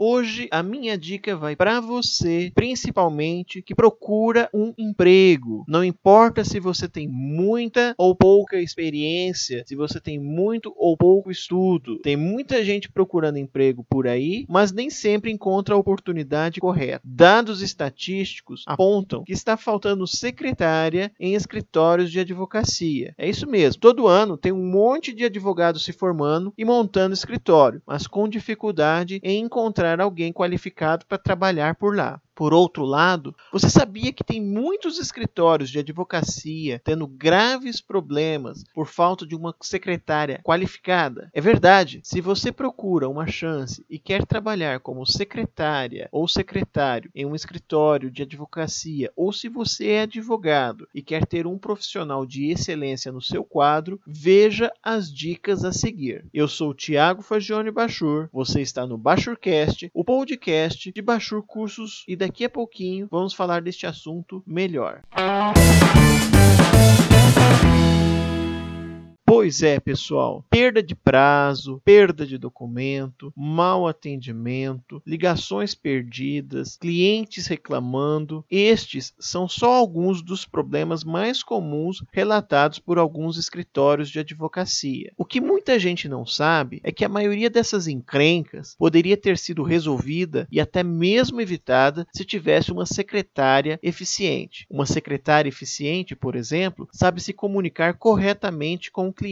Hoje a minha dica vai para você, principalmente que procura um emprego. Não importa se você tem muita ou pouca experiência, se você tem muito ou pouco estudo. Tem muita gente procurando emprego por aí, mas nem sempre encontra a oportunidade correta. Dados estatísticos apontam que está faltando secretária em escritórios de advocacia. É isso mesmo. Todo ano tem um monte de advogados se formando e montando escritório, mas com dificuldade em encontrar alguém qualificado para trabalhar por lá. Por outro lado, você sabia que tem muitos escritórios de advocacia tendo graves problemas por falta de uma secretária qualificada? É verdade. Se você procura uma chance e quer trabalhar como secretária ou secretário em um escritório de advocacia, ou se você é advogado e quer ter um profissional de excelência no seu quadro, veja as dicas a seguir. Eu sou Tiago Fagione Bachur, você está no Bachurcast, o podcast de Bachur Cursos e da daqui a pouquinho vamos falar deste assunto melhor. Pois é, pessoal, perda de prazo, perda de documento, mau atendimento, ligações perdidas, clientes reclamando, estes são só alguns dos problemas mais comuns relatados por alguns escritórios de advocacia. O que muita gente não sabe é que a maioria dessas encrencas poderia ter sido resolvida e até mesmo evitada se tivesse uma secretária eficiente. Uma secretária eficiente, por exemplo, sabe se comunicar corretamente com o cliente,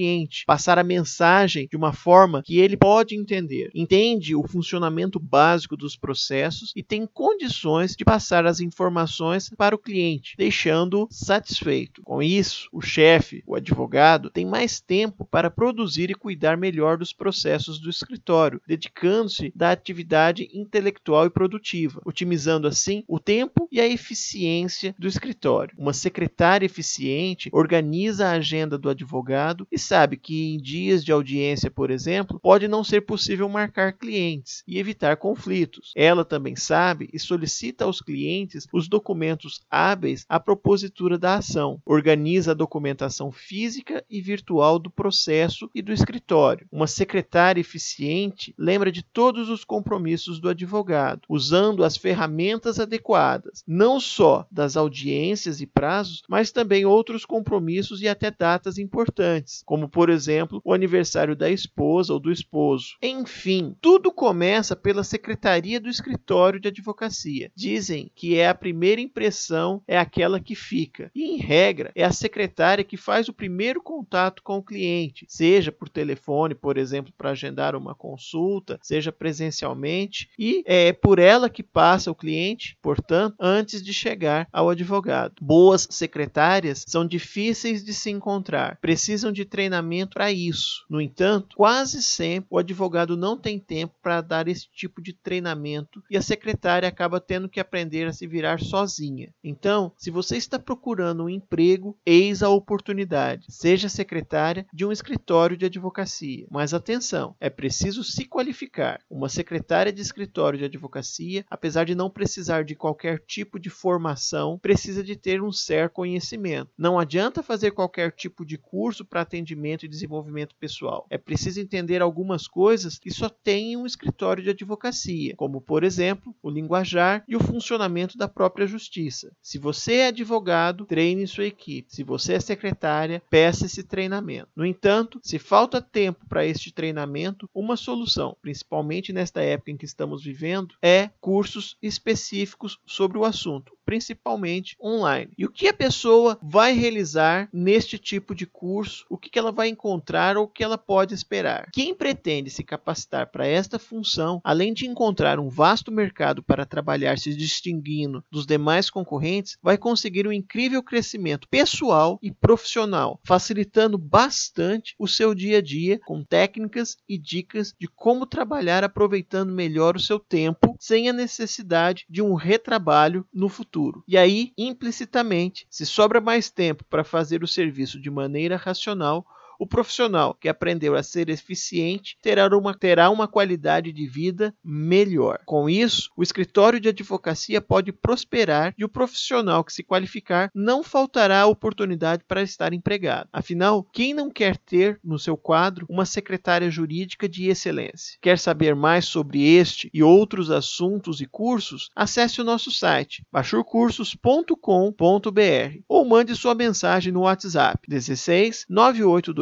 passar a mensagem de uma forma que ele pode entender, entende o funcionamento básico dos processos e tem condições de passar as informações para o cliente, deixando-o satisfeito. Com isso, o chefe, o advogado, tem mais tempo para produzir e cuidar melhor dos processos do escritório, dedicando-se da atividade intelectual e produtiva, otimizando assim o tempo e a eficiência do escritório. Uma secretária eficiente organiza a agenda do advogado e sabe que em dias de audiência, por exemplo, pode não ser possível marcar clientes e evitar conflitos. Ela também sabe e solicita aos clientes os documentos hábeis à propositura da ação, organiza a documentação física e virtual do processo e do escritório. Uma secretária eficiente lembra de todos os compromissos do advogado, usando as ferramentas adequadas, não só das audiências e prazos, mas também outros compromissos e até datas importantes, como por exemplo o aniversário da esposa ou do esposo. Enfim, tudo começa pela secretaria do escritório de advocacia. Dizem que é a primeira impressão é aquela que fica. E em regra, é a secretária que faz o primeiro contato com o cliente, seja por telefone, por exemplo, para agendar uma consulta, seja presencialmente, e é por ela que passa o cliente, portanto, antes de chegar ao advogado. Boas secretárias são difíceis de se encontrar, precisam de treinamento para isso. No entanto, quase sempre o advogado não tem tempo para dar esse tipo de treinamento e a secretária acaba tendo que aprender a se virar sozinha. Então, se você está procurando um emprego, eis a oportunidade. Seja secretária de um escritório de advocacia. Mas atenção, é preciso se qualificar. Uma secretária de escritório de advocacia, apesar de não precisar de qualquer tipo de formação, precisa de ter um certo conhecimento. Não adianta fazer qualquer tipo de curso para atender atendimento e desenvolvimento pessoal. É preciso entender algumas coisas que só tem em um escritório de advocacia, como, por exemplo, o linguajar e o funcionamento da própria justiça. Se você é advogado, treine sua equipe. Se você é secretária, peça esse treinamento. No entanto, se falta tempo para este treinamento, uma solução, principalmente nesta época em que estamos vivendo, é cursos específicos sobre o assunto principalmente online. E o que a pessoa vai realizar neste tipo de curso, o que ela vai encontrar ou o que ela pode esperar. Quem pretende se capacitar para esta função, além de encontrar um vasto mercado para trabalhar se distinguindo dos demais concorrentes, vai conseguir um incrível crescimento pessoal e profissional, facilitando bastante o seu dia a dia com técnicas e dicas de como trabalhar aproveitando melhor o seu tempo sem a necessidade de um retrabalho no futuro futuro. E aí, implicitamente, se sobra mais tempo para fazer o serviço de maneira racional, o profissional que aprendeu a ser eficiente terá uma, terá uma qualidade de vida melhor. Com isso, o escritório de advocacia pode prosperar e o profissional que se qualificar não faltará oportunidade para estar empregado. Afinal, quem não quer ter no seu quadro uma secretária jurídica de excelência? Quer saber mais sobre este e outros assuntos e cursos? Acesse o nosso site bachurcursos.com.br ou mande sua mensagem no WhatsApp 16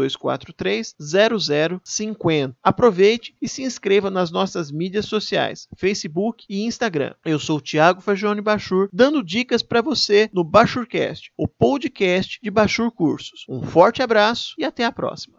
98243 0050. Aproveite e se inscreva nas nossas mídias sociais, Facebook e Instagram. Eu sou Tiago Fagione Bachur, dando dicas para você no Bachurcast, o podcast de Bachur Cursos. Um forte abraço e até a próxima.